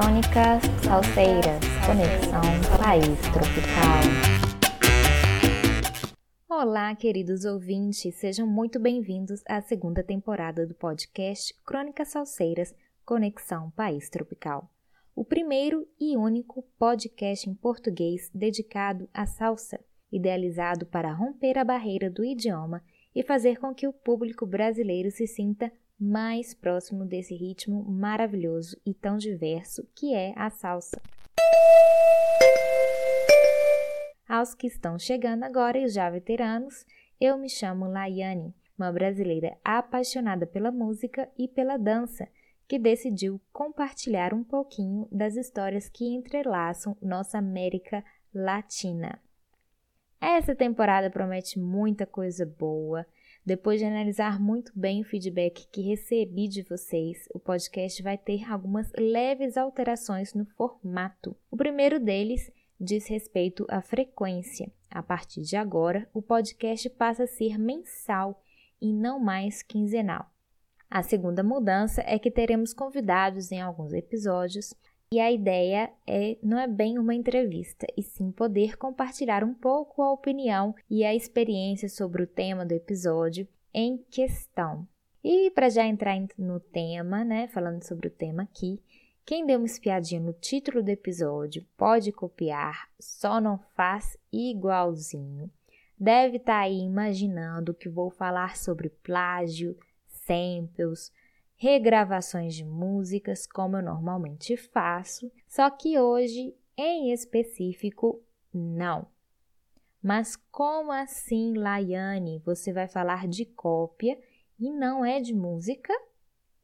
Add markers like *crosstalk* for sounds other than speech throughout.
Crônicas Salseiras, Conexão País Tropical. Olá, queridos ouvintes, sejam muito bem-vindos à segunda temporada do podcast Crônicas Salseiras, Conexão País Tropical. O primeiro e único podcast em português dedicado à salsa, idealizado para romper a barreira do idioma e fazer com que o público brasileiro se sinta mais próximo desse ritmo maravilhoso e tão diverso que é a salsa. Aos que estão chegando agora e já veteranos, eu me chamo Laiane, uma brasileira apaixonada pela música e pela dança, que decidiu compartilhar um pouquinho das histórias que entrelaçam nossa América Latina. Essa temporada promete muita coisa boa depois de analisar muito bem o feedback que recebi de vocês, o podcast vai ter algumas leves alterações no formato. O primeiro deles diz respeito à frequência. A partir de agora, o podcast passa a ser mensal e não mais quinzenal. A segunda mudança é que teremos convidados em alguns episódios e a ideia é não é bem uma entrevista, e sim poder compartilhar um pouco a opinião e a experiência sobre o tema do episódio em questão. E para já entrar no tema, né, falando sobre o tema aqui, quem deu uma espiadinha no título do episódio pode copiar, só não faz igualzinho. Deve estar tá aí imaginando que vou falar sobre plágio, samples, regravações de músicas, como eu normalmente faço, só que hoje, em específico, não. Mas como assim, Laiane? Você vai falar de cópia e não é de música?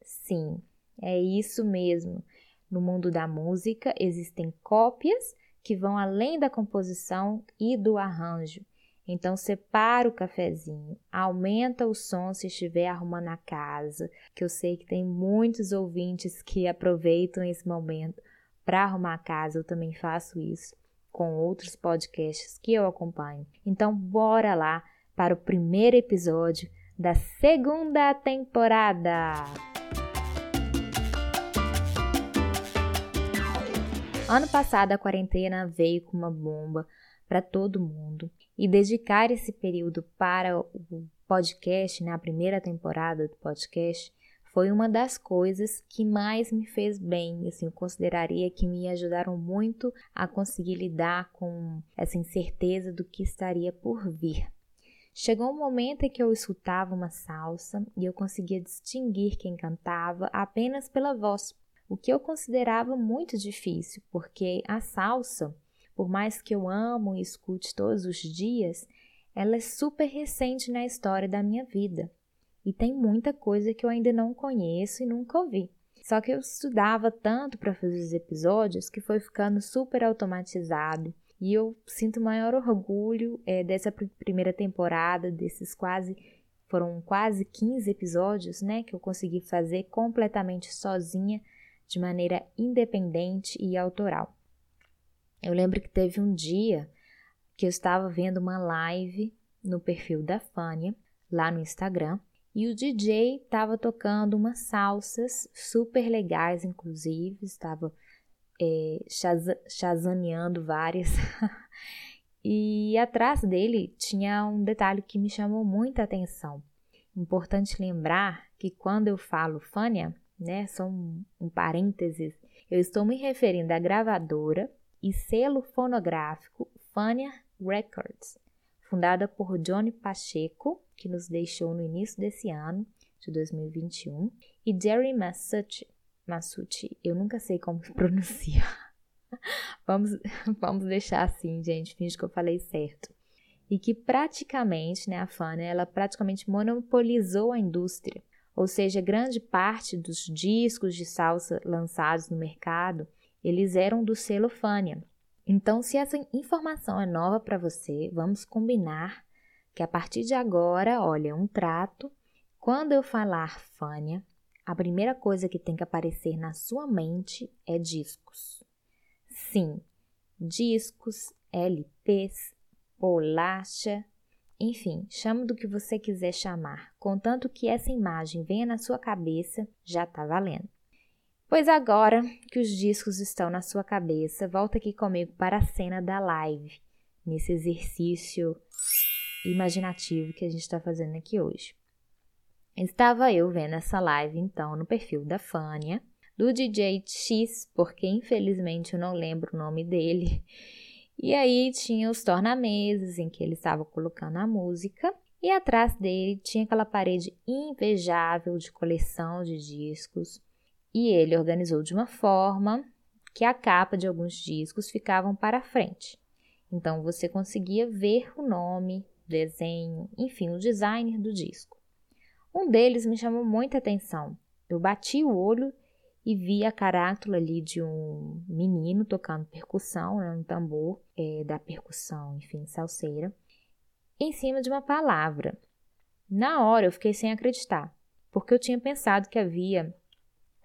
Sim, é isso mesmo. No mundo da música existem cópias que vão além da composição e do arranjo. Então separa o cafezinho, aumenta o som se estiver arrumando a casa, que eu sei que tem muitos ouvintes que aproveitam esse momento para arrumar a casa, eu também faço isso com outros podcasts que eu acompanho. Então bora lá para o primeiro episódio da segunda temporada. Ano passado a quarentena veio com uma bomba para todo mundo e dedicar esse período para o podcast, na né, primeira temporada do podcast, foi uma das coisas que mais me fez bem. Assim, eu consideraria que me ajudaram muito a conseguir lidar com essa incerteza do que estaria por vir. Chegou um momento em que eu escutava uma salsa e eu conseguia distinguir quem cantava apenas pela voz, o que eu considerava muito difícil, porque a salsa por mais que eu amo e escute todos os dias, ela é super recente na história da minha vida e tem muita coisa que eu ainda não conheço e nunca ouvi. Só que eu estudava tanto para fazer os episódios que foi ficando super automatizado e eu sinto maior orgulho é, dessa primeira temporada, desses quase foram quase 15 episódios, né, que eu consegui fazer completamente sozinha, de maneira independente e autoral. Eu lembro que teve um dia que eu estava vendo uma live no perfil da Fânia, lá no Instagram, e o DJ estava tocando umas salsas super legais, inclusive, estava é, chazaneando várias. *laughs* e atrás dele tinha um detalhe que me chamou muita atenção. Importante lembrar que quando eu falo Fânia, né, só um, um parênteses, eu estou me referindo à gravadora e selo fonográfico Fania Records, fundada por Johnny Pacheco, que nos deixou no início desse ano, de 2021, e Jerry. Masucci, eu nunca sei como *laughs* pronuncia. vamos, vamos deixar assim, gente, finge que eu falei certo. E que praticamente, né, a Fania, ela praticamente monopolizou a indústria, ou seja, grande parte dos discos de salsa lançados no mercado eles eram do selo Fania. Então, se essa informação é nova para você, vamos combinar que a partir de agora, olha, um trato. Quando eu falar Fania, a primeira coisa que tem que aparecer na sua mente é discos. Sim, discos, LPs, bolacha, enfim, chame do que você quiser chamar, contanto que essa imagem venha na sua cabeça, já está valendo. Pois agora que os discos estão na sua cabeça, volta aqui comigo para a cena da live, nesse exercício imaginativo que a gente está fazendo aqui hoje. Estava eu vendo essa live então no perfil da Fânia, do DJ X, porque infelizmente eu não lembro o nome dele. E aí tinha os tornamesas em que ele estava colocando a música, e atrás dele tinha aquela parede invejável de coleção de discos. E ele organizou de uma forma que a capa de alguns discos ficavam para frente. Então você conseguia ver o nome, desenho, enfim, o design do disco. Um deles me chamou muita atenção. Eu bati o olho e vi a carátula ali de um menino tocando percussão, né, um tambor é, da percussão, enfim, salseira, em cima de uma palavra. Na hora eu fiquei sem acreditar, porque eu tinha pensado que havia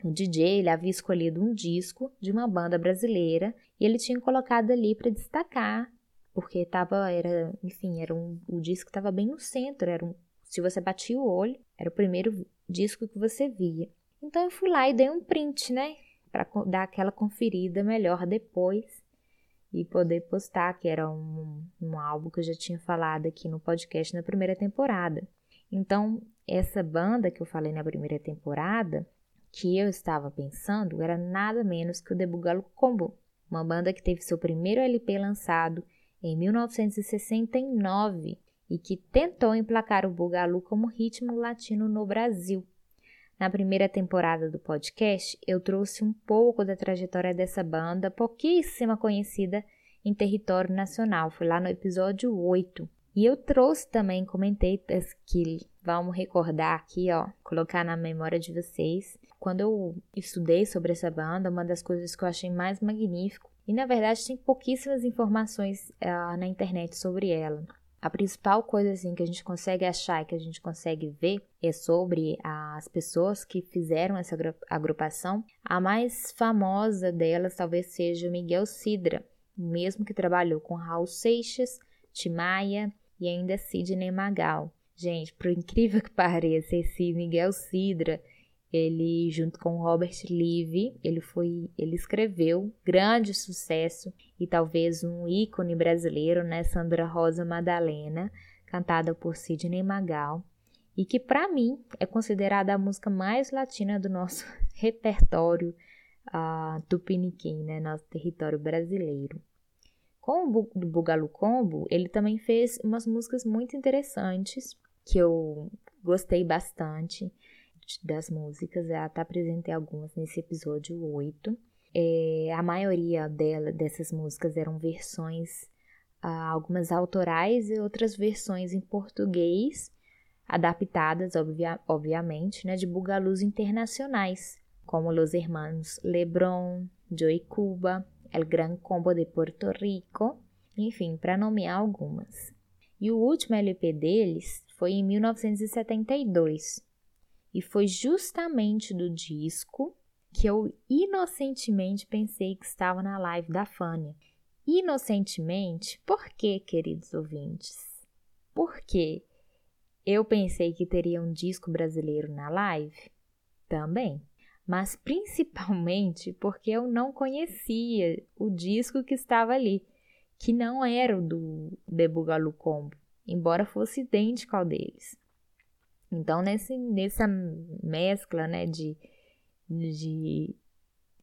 o DJ ele havia escolhido um disco de uma banda brasileira e ele tinha colocado ali para destacar porque tava, era, enfim, era um, o disco estava bem no centro, era um, se você batia o olho, era o primeiro disco que você via. Então eu fui lá e dei um print, né, para dar aquela conferida melhor depois e poder postar, que era um, um álbum que eu já tinha falado aqui no podcast na primeira temporada. Então, essa banda que eu falei na primeira temporada, que eu estava pensando, era nada menos que o The Combo, uma banda que teve seu primeiro LP lançado em 1969 e que tentou emplacar o bugalu como ritmo latino no Brasil. Na primeira temporada do podcast, eu trouxe um pouco da trajetória dessa banda, pouquíssima conhecida em território nacional. Foi lá no episódio 8. E eu trouxe também, comentei que vamos recordar aqui, ó, colocar na memória de vocês. Quando eu estudei sobre essa banda, uma das coisas que eu achei mais magnífico e na verdade tem pouquíssimas informações uh, na internet sobre ela. A principal coisa assim que a gente consegue achar e que a gente consegue ver é sobre as pessoas que fizeram essa agrupação. A mais famosa delas talvez seja o Miguel Sidra, mesmo que trabalhou com Raul Seixas, Timaya e ainda Sidney Magal. Gente, por incrível que *laughs* pareça, esse Miguel Sidra ele, junto com Robert Livy, ele foi, ele escreveu grande sucesso e talvez um ícone brasileiro, né, Sandra Rosa Madalena, cantada por Sidney Magal, e que para mim é considerada a música mais latina do nosso *laughs* repertório uh, tupiniquim, né, nosso território brasileiro. Com o Bugalu Combo, ele também fez umas músicas muito interessantes que eu gostei bastante das músicas, eu até apresentei algumas nesse episódio 8. É, a maioria dela, dessas músicas eram versões, ah, algumas autorais e outras versões em português, adaptadas, obvia, obviamente, né, de bugalus internacionais, como Los Hermanos Lebron, Joey Cuba, El Gran Combo de Porto Rico, enfim, para nomear algumas. E o último LP deles foi em 1972, e foi justamente do disco que eu inocentemente pensei que estava na live da Fânia. Inocentemente, por quê, queridos ouvintes? Porque eu pensei que teria um disco brasileiro na live? Também. Mas principalmente porque eu não conhecia o disco que estava ali, que não era o do Debugalu Combo, embora fosse idêntico ao deles. Então, nesse, nessa mescla, né, de, de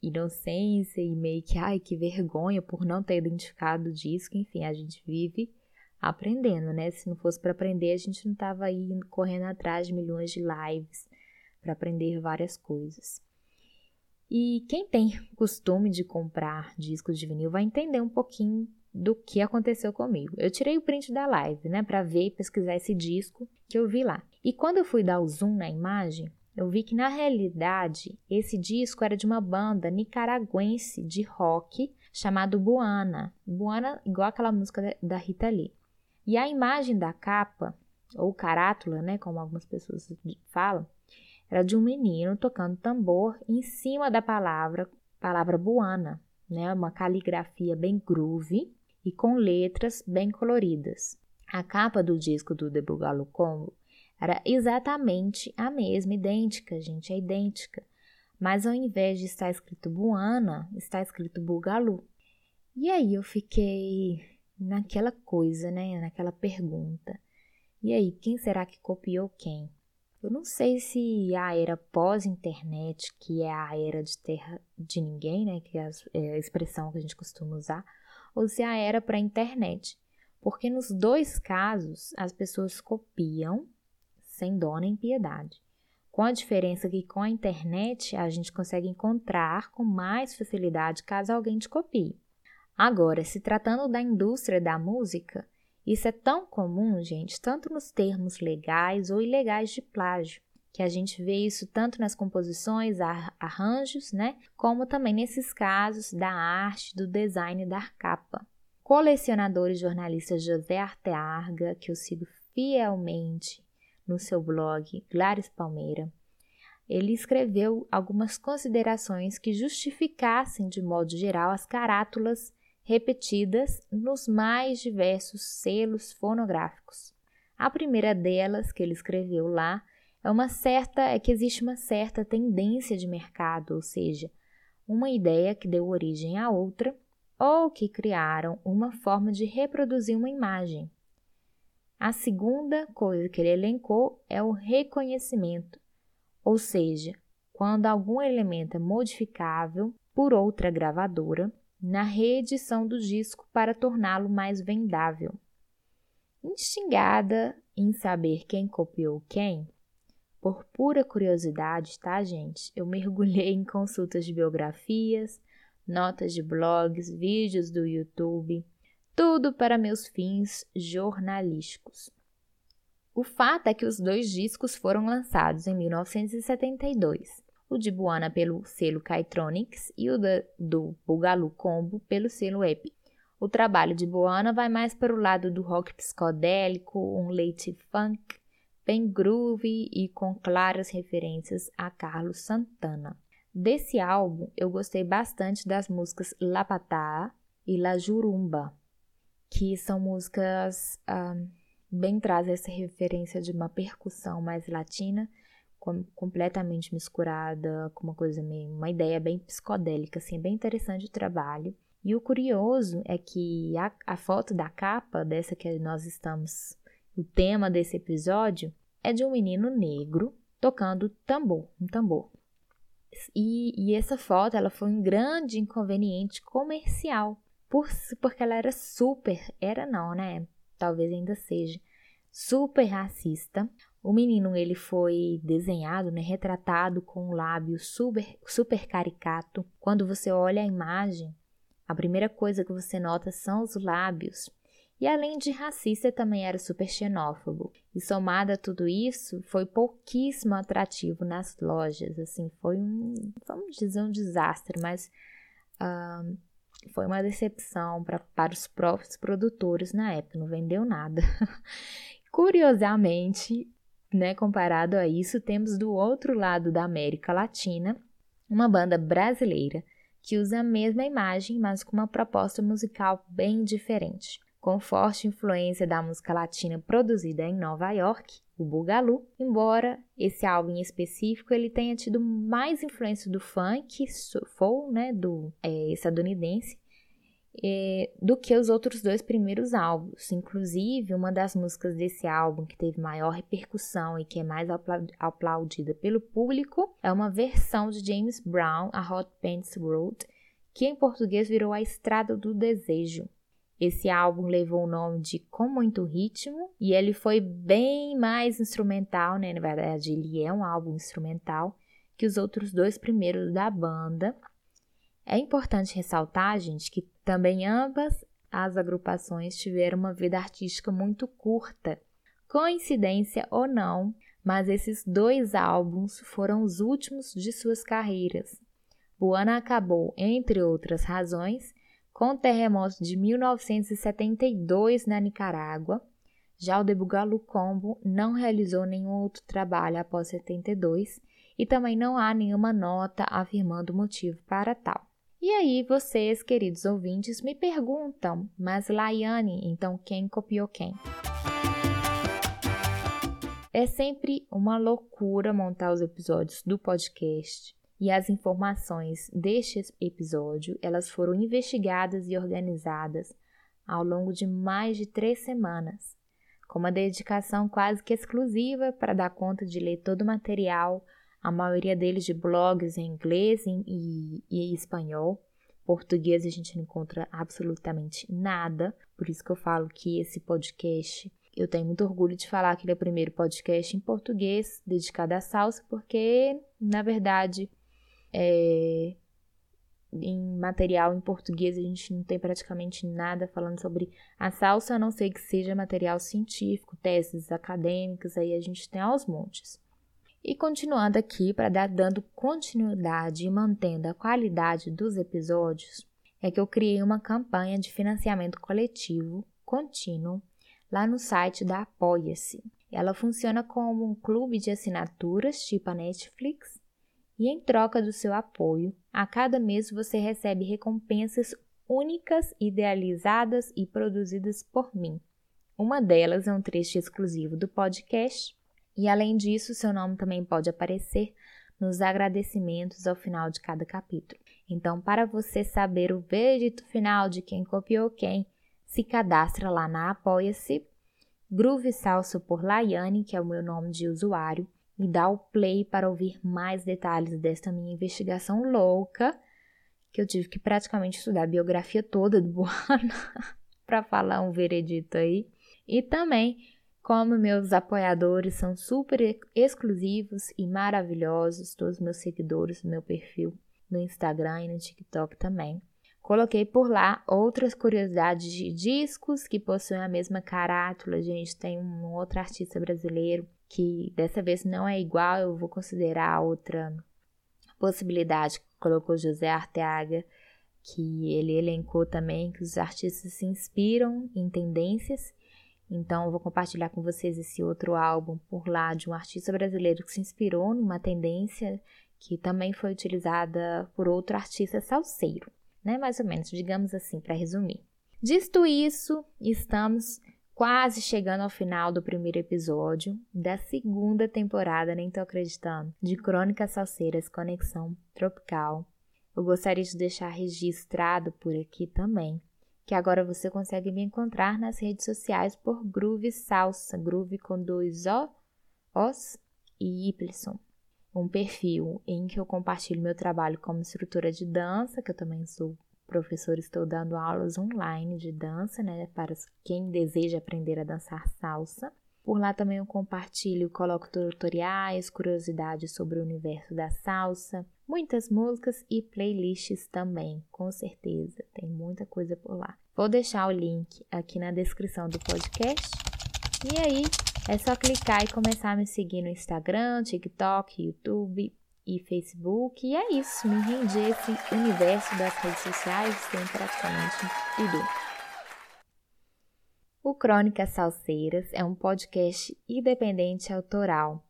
inocência e meio que, ai, que vergonha por não ter identificado o disco, enfim, a gente vive aprendendo, né? Se não fosse para aprender, a gente não tava aí correndo atrás de milhões de lives para aprender várias coisas. E quem tem costume de comprar discos de vinil vai entender um pouquinho do que aconteceu comigo. Eu tirei o print da live, né, para ver e pesquisar esse disco que eu vi lá. E quando eu fui dar o zoom na imagem, eu vi que na realidade esse disco era de uma banda nicaragüense de rock chamado Buana. Buana, igual aquela música da Rita Lee. E a imagem da capa, ou carátula, né, como algumas pessoas falam, era de um menino tocando tambor em cima da palavra, palavra Buana, né, uma caligrafia bem groove e com letras bem coloridas. A capa do disco do The Combo era exatamente a mesma, idêntica, gente, é idêntica. mas ao invés de estar escrito Buana, está escrito Bugalu. E aí eu fiquei naquela coisa, né? Naquela pergunta. E aí, quem será que copiou quem? Eu não sei se a era pós-internet, que é a era de terra de ninguém, né? Que é, é a expressão que a gente costuma usar, ou se a era para a internet. Porque nos dois casos as pessoas copiam sem dó nem piedade. Com a diferença que com a internet a gente consegue encontrar com mais facilidade caso alguém te copie. Agora, se tratando da indústria da música, isso é tão comum, gente, tanto nos termos legais ou ilegais de plágio, que a gente vê isso tanto nas composições, arranjos, né, como também nesses casos da arte, do design da capa. Colecionador e jornalista José Artearga, que eu sigo fielmente no seu blog Glares Palmeira, ele escreveu algumas considerações que justificassem de modo geral as carátulas repetidas nos mais diversos selos fonográficos. A primeira delas que ele escreveu lá é uma certa é que existe uma certa tendência de mercado, ou seja, uma ideia que deu origem a outra ou que criaram uma forma de reproduzir uma imagem. A segunda coisa que ele elencou é o reconhecimento, ou seja, quando algum elemento é modificável por outra gravadora na reedição do disco para torná-lo mais vendável. Instigada em saber quem copiou quem, por pura curiosidade, tá, gente? Eu mergulhei em consultas de biografias, notas de blogs, vídeos do YouTube, tudo para meus fins jornalísticos. O fato é que os dois discos foram lançados em 1972 o de Buana pelo selo Kaitronics e o da, do Bugalu Combo pelo selo Epic. O trabalho de Buana vai mais para o lado do rock psicodélico, um leite funk, bem groovy e com claras referências a Carlos Santana. Desse álbum, eu gostei bastante das músicas La Patá e La Jurumba, que são músicas ah, bem trazem essa referência de uma percussão mais latina com, completamente misturada com uma coisa meio, uma ideia bem psicodélica, assim, bem interessante o trabalho. E o curioso é que a, a foto da capa dessa que nós estamos, o tema desse episódio é de um menino negro tocando tambor, um tambor. E, e, essa foto ela foi um grande inconveniente comercial, por, porque ela era super, era não, né? Talvez ainda seja super racista, o menino ele foi desenhado, né, retratado com um lábio super, super caricato. Quando você olha a imagem, a primeira coisa que você nota são os lábios. E além de racista, também era super xenófobo. E somado a tudo isso, foi pouquíssimo atrativo nas lojas. Assim, foi um, vamos dizer, um desastre, mas uh, foi uma decepção pra, para os próprios produtores na época. Não vendeu nada. *laughs* Curiosamente, né, comparado a isso, temos do outro lado da América Latina uma banda brasileira que usa a mesma imagem, mas com uma proposta musical bem diferente. Com forte influência da música latina produzida em Nova York, o Bugalu, embora esse álbum em específico ele tenha tido mais influência do funk, soul, né, do é, estadunidense, é, do que os outros dois primeiros álbuns. Inclusive, uma das músicas desse álbum que teve maior repercussão e que é mais aplaudida pelo público é uma versão de James Brown, a Hot Pants Road, que em português virou a Estrada do Desejo. Esse álbum levou o nome de Com Muito Ritmo e ele foi bem mais instrumental, né? Na verdade, ele é um álbum instrumental que os outros dois primeiros da banda. É importante ressaltar, gente, que também ambas as agrupações tiveram uma vida artística muito curta. Coincidência ou não, mas esses dois álbuns foram os últimos de suas carreiras. Buana acabou, entre outras razões, com o terremoto de 1972 na Nicarágua. Já o Debugalu Combo não realizou nenhum outro trabalho após 72 e também não há nenhuma nota afirmando o motivo para tal. E aí vocês, queridos ouvintes, me perguntam, mas Laiane, então quem copiou quem? É sempre uma loucura montar os episódios do podcast. e as informações deste episódio elas foram investigadas e organizadas ao longo de mais de três semanas, com uma dedicação quase que exclusiva para dar conta de ler todo o material, a maioria deles de blogs em inglês e, e, espanhol. Português a gente não encontra absolutamente nada, por isso que eu falo que esse podcast eu tenho muito orgulho de falar que ele é o primeiro podcast em português dedicado à salsa, porque, na verdade, é, em material em português a gente não tem praticamente nada falando sobre a salsa, a não ser que seja material científico, teses acadêmicas, aí a gente tem aos montes. E continuando aqui, para dar dando continuidade e mantendo a qualidade dos episódios, é que eu criei uma campanha de financiamento coletivo contínuo lá no site da Apoia-se. Ela funciona como um clube de assinaturas, tipo a Netflix, e em troca do seu apoio, a cada mês você recebe recompensas únicas, idealizadas e produzidas por mim. Uma delas é um trecho exclusivo do podcast, e além disso, seu nome também pode aparecer nos agradecimentos ao final de cada capítulo. Então, para você saber o veredito final de quem copiou quem, se cadastra lá na Apoia-se, Groove Salso por Laiane, que é o meu nome de usuário, e dá o play para ouvir mais detalhes desta minha investigação louca, que eu tive que praticamente estudar a biografia toda do Buana *laughs* para falar um veredito aí. E também, como meus apoiadores são super exclusivos e maravilhosos, todos meus seguidores do meu perfil no Instagram e no TikTok também. Coloquei por lá outras curiosidades de discos que possuem a mesma carátula. Gente, tem um outro artista brasileiro que dessa vez não é igual, eu vou considerar outra possibilidade que colocou José Arteaga, que ele elencou também que os artistas se inspiram em tendências. Então, eu vou compartilhar com vocês esse outro álbum por lá de um artista brasileiro que se inspirou numa tendência que também foi utilizada por outro artista salseiro né? Mais ou menos, digamos assim, para resumir. Dito isso, estamos quase chegando ao final do primeiro episódio da segunda temporada, nem tô acreditando, de Crônicas Salseiras Conexão Tropical. Eu gostaria de deixar registrado por aqui também que agora você consegue me encontrar nas redes sociais por Groove Salsa, Groove com dois O, Os e Y um perfil em que eu compartilho meu trabalho como instrutora de dança, que eu também sou professora, estou dando aulas online de dança, né, para quem deseja aprender a dançar salsa. Por lá também eu compartilho, coloco tutoriais, curiosidades sobre o universo da salsa, muitas músicas e playlists também, com certeza, tem muita coisa por lá. Vou deixar o link aqui na descrição do podcast. E aí, é só clicar e começar a me seguir no Instagram, TikTok, YouTube e Facebook. E é isso, me rendi esse universo das redes sociais, tem praticamente tudo. O Crônicas Salseiras é um podcast independente autoral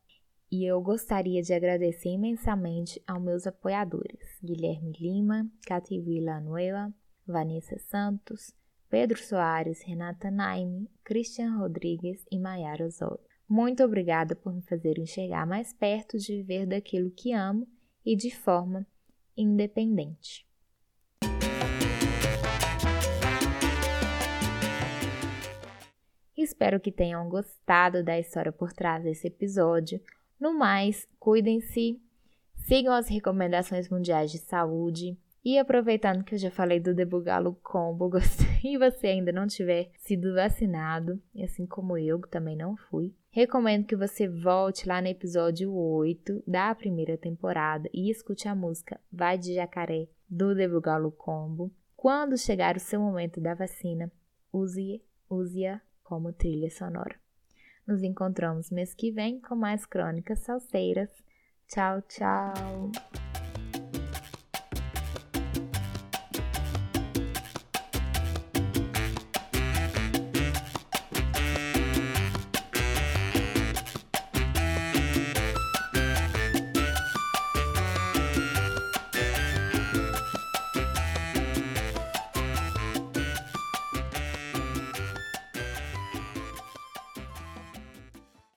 e eu gostaria de agradecer imensamente aos meus apoiadores: Guilherme Lima, Cati Villanueva, Vanessa Santos, Pedro Soares, Renata Naime, Christian Rodrigues e Maiara Osório. Muito obrigada por me fazer enxergar mais perto de viver daquilo que amo e de forma independente. Espero que tenham gostado da história por trás desse episódio. No mais, cuidem-se, sigam as recomendações mundiais de saúde, e aproveitando que eu já falei do Debugalo Combo, *laughs* e você ainda não tiver sido vacinado, assim como eu, que também não fui, recomendo que você volte lá no episódio 8 da primeira temporada e escute a música Vai de Jacaré do Debugalo Combo. Quando chegar o seu momento da vacina, use-a use como trilha sonora. Nos encontramos mês que vem com mais crônicas salseiras. Tchau, tchau!